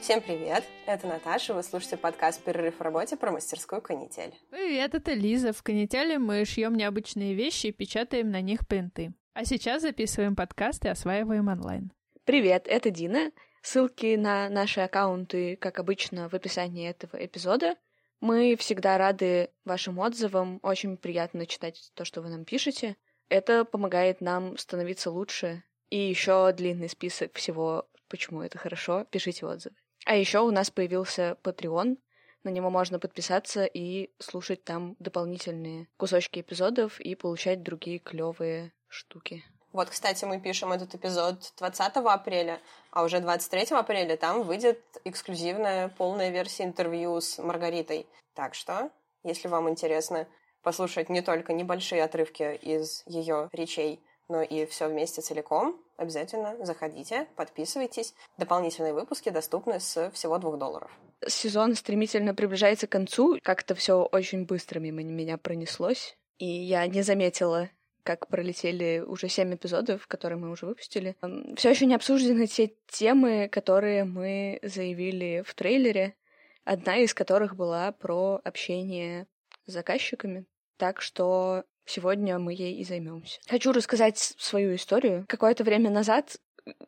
Всем привет! Это Наташа, вы слушаете подкаст «Перерыв в работе» про мастерскую «Канитель». Привет, это Лиза. В «Канителе» мы шьем необычные вещи и печатаем на них принты. А сейчас записываем подкаст и осваиваем онлайн. Привет, это Дина. Ссылки на наши аккаунты, как обычно, в описании этого эпизода. Мы всегда рады вашим отзывам. Очень приятно читать то, что вы нам пишете. Это помогает нам становиться лучше. И еще длинный список всего, почему это хорошо. Пишите отзывы. А еще у нас появился Patreon. На него можно подписаться и слушать там дополнительные кусочки эпизодов и получать другие клевые штуки. Вот, кстати, мы пишем этот эпизод 20 апреля, а уже 23 апреля там выйдет эксклюзивная полная версия интервью с Маргаритой. Так что, если вам интересно послушать не только небольшие отрывки из ее речей, но и все вместе целиком, обязательно заходите, подписывайтесь. Дополнительные выпуски доступны с всего двух долларов. Сезон стремительно приближается к концу. Как-то все очень быстро мимо меня пронеслось. И я не заметила как пролетели уже семь эпизодов, которые мы уже выпустили. Все еще не обсуждены те темы, которые мы заявили в трейлере, одна из которых была про общение с заказчиками. Так что сегодня мы ей и займемся. Хочу рассказать свою историю. Какое-то время назад,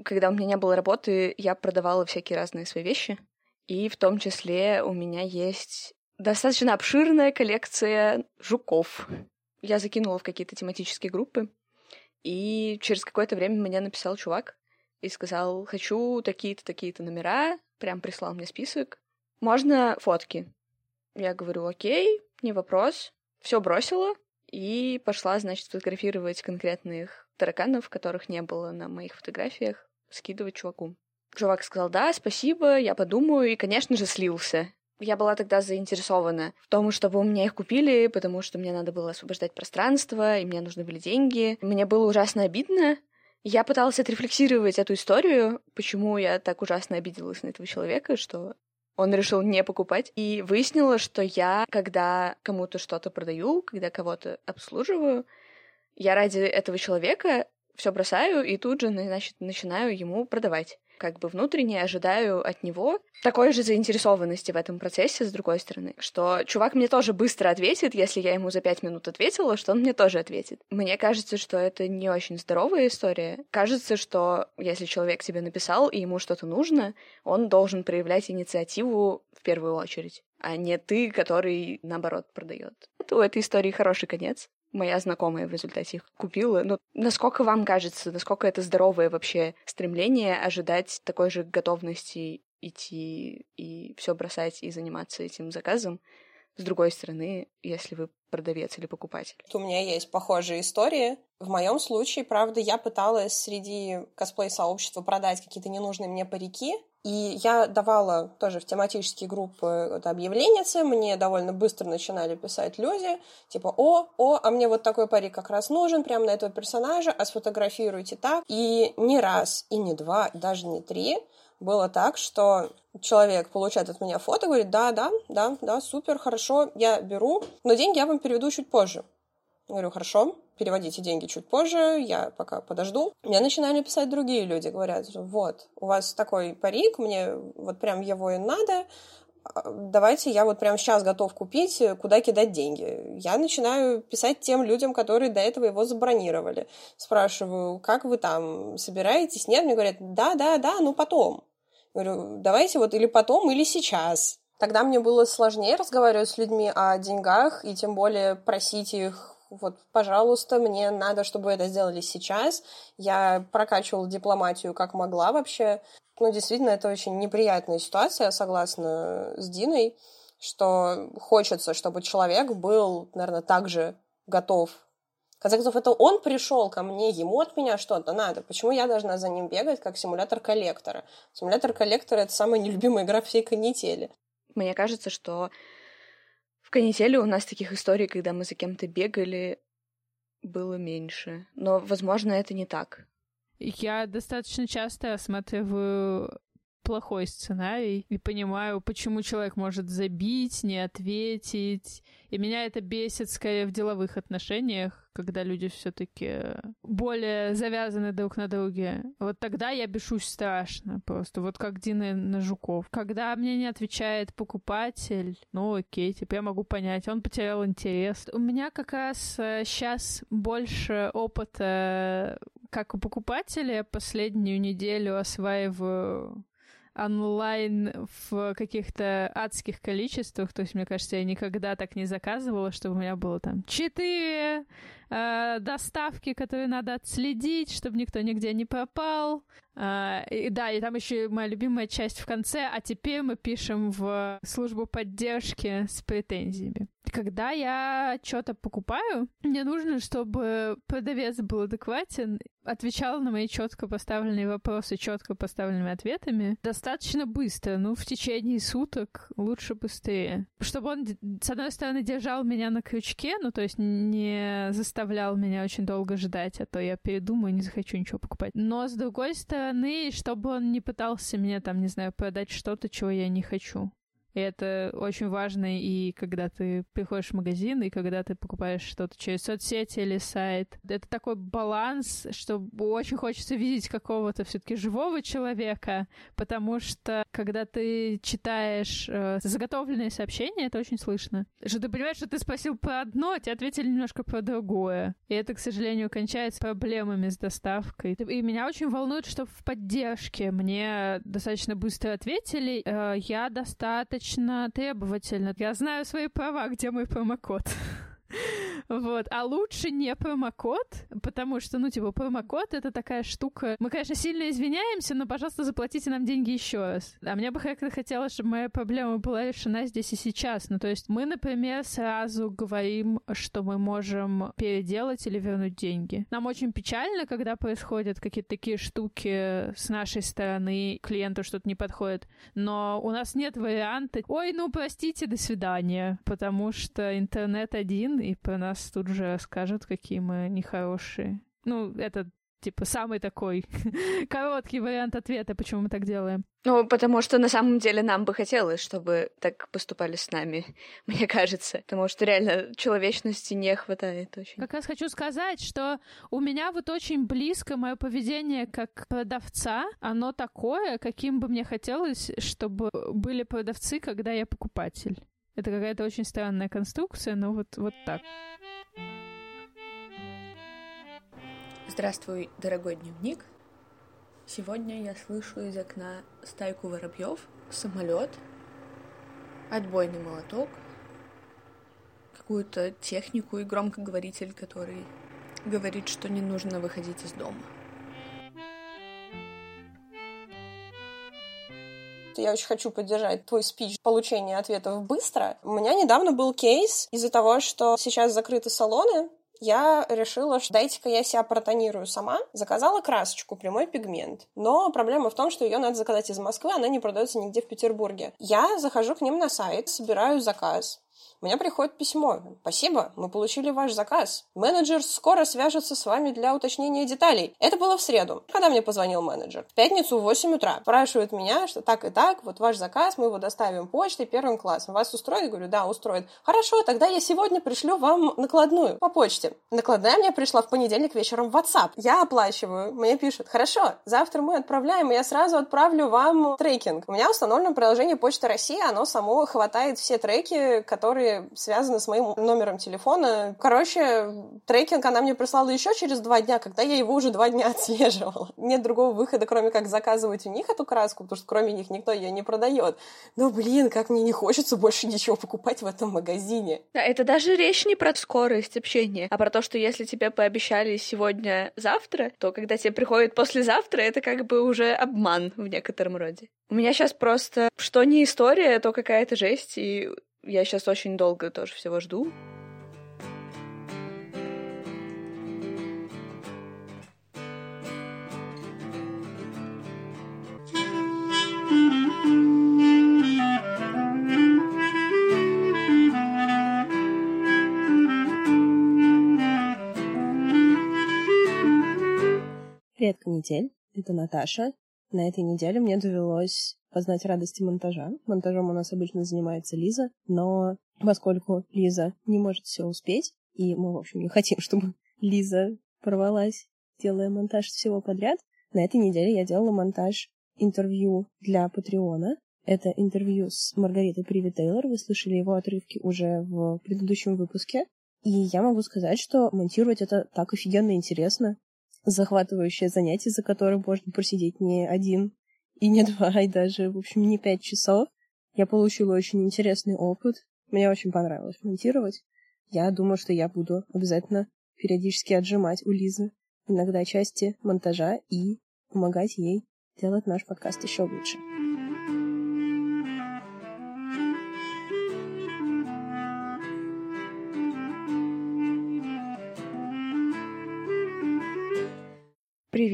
когда у меня не было работы, я продавала всякие разные свои вещи. И в том числе у меня есть достаточно обширная коллекция жуков я закинула в какие-то тематические группы, и через какое-то время мне написал чувак и сказал, хочу такие-то, такие-то номера, прям прислал мне список. Можно фотки? Я говорю, окей, не вопрос. Все бросила и пошла, значит, фотографировать конкретных тараканов, которых не было на моих фотографиях, скидывать чуваку. Чувак сказал, да, спасибо, я подумаю, и, конечно же, слился. Я была тогда заинтересована в том, чтобы у меня их купили, потому что мне надо было освобождать пространство, и мне нужны были деньги. Мне было ужасно обидно. Я пыталась отрефлексировать эту историю, почему я так ужасно обиделась на этого человека, что он решил не покупать. И выяснила, что я, когда кому-то что-то продаю, когда кого-то обслуживаю, я ради этого человека все бросаю и тут же, значит, начинаю ему продавать как бы внутренне ожидаю от него такой же заинтересованности в этом процессе, с другой стороны, что чувак мне тоже быстро ответит, если я ему за пять минут ответила, что он мне тоже ответит. Мне кажется, что это не очень здоровая история. Кажется, что если человек тебе написал, и ему что-то нужно, он должен проявлять инициативу в первую очередь а не ты, который, наоборот, продает. Это у этой истории хороший конец моя знакомая в результате их купила. Но насколько вам кажется, насколько это здоровое вообще стремление ожидать такой же готовности идти и все бросать и заниматься этим заказом? С другой стороны, если вы продавец или покупатель. У меня есть похожие истории. В моем случае, правда, я пыталась среди косплей-сообщества продать какие-то ненужные мне парики, и я давала тоже в тематические группы вот, объявления, мне довольно быстро начинали писать люди, типа, о, о, а мне вот такой парик как раз нужен, прямо на этого персонажа, а сфотографируйте так. И не раз, и не два, и даже не три было так, что человек получает от меня фото, говорит, да, да, да, да, супер, хорошо, я беру, но деньги я вам переведу чуть позже. Говорю, хорошо, переводите деньги чуть позже, я пока подожду. Мне начинали писать другие люди, говорят, вот, у вас такой парик, мне вот прям его и надо, а, давайте я вот прямо сейчас готов купить, куда кидать деньги. Я начинаю писать тем людям, которые до этого его забронировали. Спрашиваю, как вы там собираетесь? Нет, мне говорят, да, да, да, ну потом. Говорю, давайте вот или потом, или сейчас. Тогда мне было сложнее разговаривать с людьми о деньгах и тем более просить их вот, пожалуйста, мне надо, чтобы это сделали сейчас. Я прокачивала дипломатию как могла вообще. Ну, действительно, это очень неприятная ситуация, согласна с Диной, что хочется, чтобы человек был, наверное, также готов. В концов, это он пришел ко мне, ему от меня что-то надо. Почему я должна за ним бегать, как симулятор коллектора? Симулятор коллектора — это самая нелюбимая игра всей канители. Мне кажется, что канители у нас таких историй, когда мы за кем-то бегали, было меньше. Но, возможно, это не так. Я достаточно часто осматриваю плохой сценарий и понимаю, почему человек может забить, не ответить. И меня это бесит скорее в деловых отношениях, когда люди все-таки более завязаны друг на друге. Вот тогда я бешусь страшно просто. Вот как Дина на Жуков. Когда мне не отвечает покупатель, ну окей, типа я могу понять, он потерял интерес. У меня как раз сейчас больше опыта как у покупателя последнюю неделю осваиваю онлайн в каких-то адских количествах. То есть, мне кажется, я никогда так не заказывала, чтобы у меня было там четыре э, доставки, которые надо отследить, чтобы никто нигде не пропал. Uh, и, да, и там еще моя любимая часть в конце, а теперь мы пишем в службу поддержки с претензиями. Когда я что-то покупаю, мне нужно, чтобы продавец был адекватен, отвечал на мои четко поставленные вопросы четко поставленными ответами достаточно быстро, ну, в течение суток лучше быстрее. Чтобы он, с одной стороны, держал меня на крючке, ну, то есть не заставлял меня очень долго ждать, а то я передумаю и не захочу ничего покупать. Но, с другой стороны, чтобы он не пытался мне там, не знаю, продать что-то, чего я не хочу. И это очень важно и когда ты приходишь в магазин, и когда ты покупаешь что-то через соцсети или сайт. Это такой баланс, что очень хочется видеть какого-то все таки живого человека, потому что когда ты читаешь э, заготовленные сообщения, это очень слышно. Что ты понимаешь, что ты спросил про одно, а тебе ответили немножко про другое. И это, к сожалению, кончается проблемами с доставкой. И меня очень волнует, что в поддержке мне достаточно быстро ответили. Э, я достаточно достаточно требовательна. Я знаю свои права, где мой промокод. Вот. А лучше не промокод, потому что, ну, типа, промокод — это такая штука... Мы, конечно, сильно извиняемся, но, пожалуйста, заплатите нам деньги еще раз. А мне бы как-то хотелось, чтобы моя проблема была решена здесь и сейчас. Ну, то есть мы, например, сразу говорим, что мы можем переделать или вернуть деньги. Нам очень печально, когда происходят какие-то такие штуки с нашей стороны, клиенту что-то не подходит, но у нас нет варианта «Ой, ну, простите, до свидания», потому что интернет один, и про нас тут же скажут, какие мы нехорошие. Ну, это типа самый такой короткий вариант ответа, почему мы так делаем. Ну, потому что на самом деле нам бы хотелось, чтобы так поступали с нами, мне кажется. Потому что реально человечности не хватает очень. Как раз хочу сказать, что у меня вот очень близко мое поведение как продавца. Оно такое, каким бы мне хотелось, чтобы были продавцы, когда я покупатель. Это какая-то очень странная конструкция, но вот, вот так. Здравствуй, дорогой дневник. Сегодня я слышу из окна стайку воробьев, самолет, отбойный молоток, какую-то технику и громкоговоритель, который говорит, что не нужно выходить из дома. Я очень хочу поддержать твой спич получения ответов быстро. У меня недавно был кейс из-за того, что сейчас закрыты салоны, я решила, что дайте-ка я себя протонирую сама. Заказала красочку, прямой пигмент. Но проблема в том, что ее надо заказать из Москвы, она не продается нигде в Петербурге. Я захожу к ним на сайт, собираю заказ. Меня приходит письмо. Спасибо, мы получили ваш заказ. Менеджер скоро свяжется с вами для уточнения деталей. Это было в среду, когда мне позвонил менеджер. В пятницу в 8 утра. Спрашивает меня, что так и так, вот ваш заказ, мы его доставим почтой первым классом. Вас устроит? Говорю, да, устроит. Хорошо, тогда я сегодня пришлю вам накладную по почте. Накладная мне пришла в понедельник вечером в WhatsApp. Я оплачиваю. Мне пишут, хорошо, завтра мы отправляем, и я сразу отправлю вам трекинг. У меня установлено приложение Почта России, оно само хватает все треки, которые связаны с моим номером телефона. Короче, трекинг она мне прислала еще через два дня, когда я его уже два дня отслеживала. Нет другого выхода, кроме как заказывать у них эту краску, потому что кроме них никто ее не продает. Но, блин, как мне не хочется больше ничего покупать в этом магазине. Да, это даже речь не про скорость общения, а про то, что если тебе пообещали сегодня-завтра, то когда тебе приходит послезавтра, это как бы уже обман в некотором роде. У меня сейчас просто что не история, то какая-то жесть, и я сейчас очень долго тоже всего жду. Привет, канитель. Это Наташа. на этой неделе мне довелось познать радости монтажа. Монтажом у нас обычно занимается Лиза, но поскольку Лиза не может все успеть, и мы, в общем, не хотим, чтобы Лиза порвалась, делая монтаж всего подряд, на этой неделе я делала монтаж интервью для Патреона. Это интервью с Маргаритой Приви Тейлор. Вы слышали его отрывки уже в предыдущем выпуске. И я могу сказать, что монтировать это так офигенно интересно. Захватывающее занятие, за которым можно просидеть не один и не два, и даже, в общем, не пять часов. Я получила очень интересный опыт. Мне очень понравилось монтировать. Я думаю, что я буду обязательно периодически отжимать у Лизы иногда части монтажа и помогать ей делать наш подкаст еще лучше.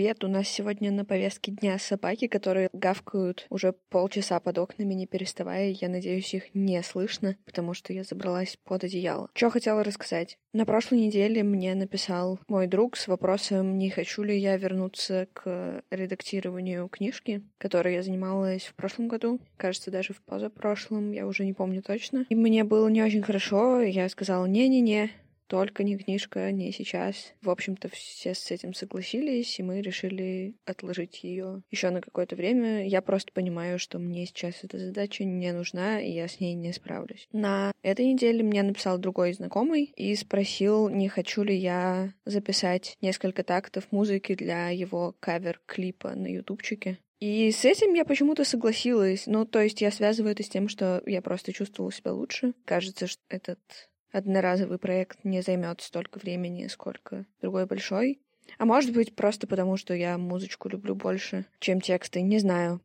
Привет, у нас сегодня на повестке дня собаки, которые гавкают уже полчаса под окнами, не переставая. Я надеюсь, их не слышно, потому что я забралась под одеяло. Что хотела рассказать? На прошлой неделе мне написал мой друг с вопросом, не хочу ли я вернуться к редактированию книжки, которой я занималась в прошлом году, кажется, даже в позапрошлом, я уже не помню точно. И мне было не очень хорошо, я сказала, не-не-не, только не книжка, не сейчас. В общем-то, все с этим согласились, и мы решили отложить ее еще на какое-то время. Я просто понимаю, что мне сейчас эта задача не нужна, и я с ней не справлюсь. На этой неделе мне написал другой знакомый и спросил, не хочу ли я записать несколько тактов музыки для его кавер-клипа на ютубчике. И с этим я почему-то согласилась. Ну, то есть я связываю это с тем, что я просто чувствовала себя лучше. Кажется, что этот одноразовый проект не займет столько времени, сколько другой большой. А может быть, просто потому, что я музычку люблю больше, чем тексты, не знаю.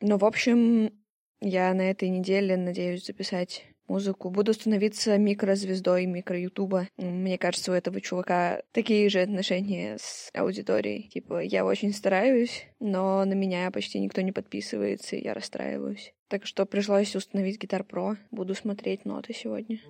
Но, в общем, я на этой неделе надеюсь записать музыку. Буду становиться микрозвездой микро-ютуба. Мне кажется, у этого чувака такие же отношения с аудиторией. Типа, я очень стараюсь, но на меня почти никто не подписывается, и я расстраиваюсь. Так что пришлось установить Guitar Pro. Буду смотреть ноты сегодня.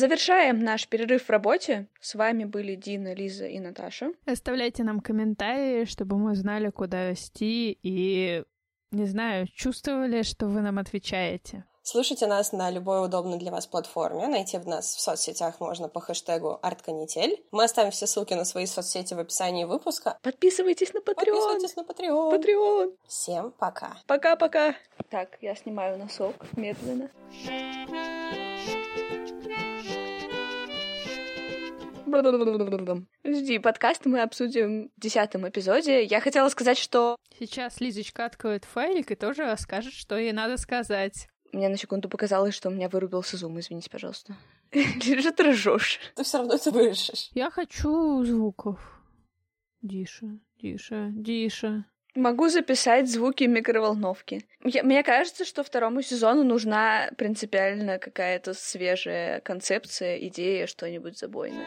Завершаем наш перерыв в работе. С вами были Дина, Лиза и Наташа. Оставляйте нам комментарии, чтобы мы знали, куда вести, и, не знаю, чувствовали, что вы нам отвечаете. Слушайте нас на любой удобной для вас платформе. Найти в нас в соцсетях можно по хэштегу «Артканитель». Мы оставим все ссылки на свои соцсети в описании выпуска. Подписывайтесь на Patreon. Подписывайтесь на Patreon. Patreon. Всем пока. Пока-пока. Так, я снимаю носок медленно. Жди, подкаст мы обсудим в десятом эпизоде. Я хотела сказать, что... Сейчас Лизочка откроет файлик и тоже расскажет, что ей надо сказать. Мне на секунду показалось, что у меня вырубился зум, извините, пожалуйста. Что ты ржешь? Ты все равно это вырежешь. Я хочу звуков. Диша, Диша, Диша. Могу записать звуки микроволновки. Я, мне кажется, что второму сезону нужна принципиально какая-то свежая концепция, идея, что-нибудь забойное.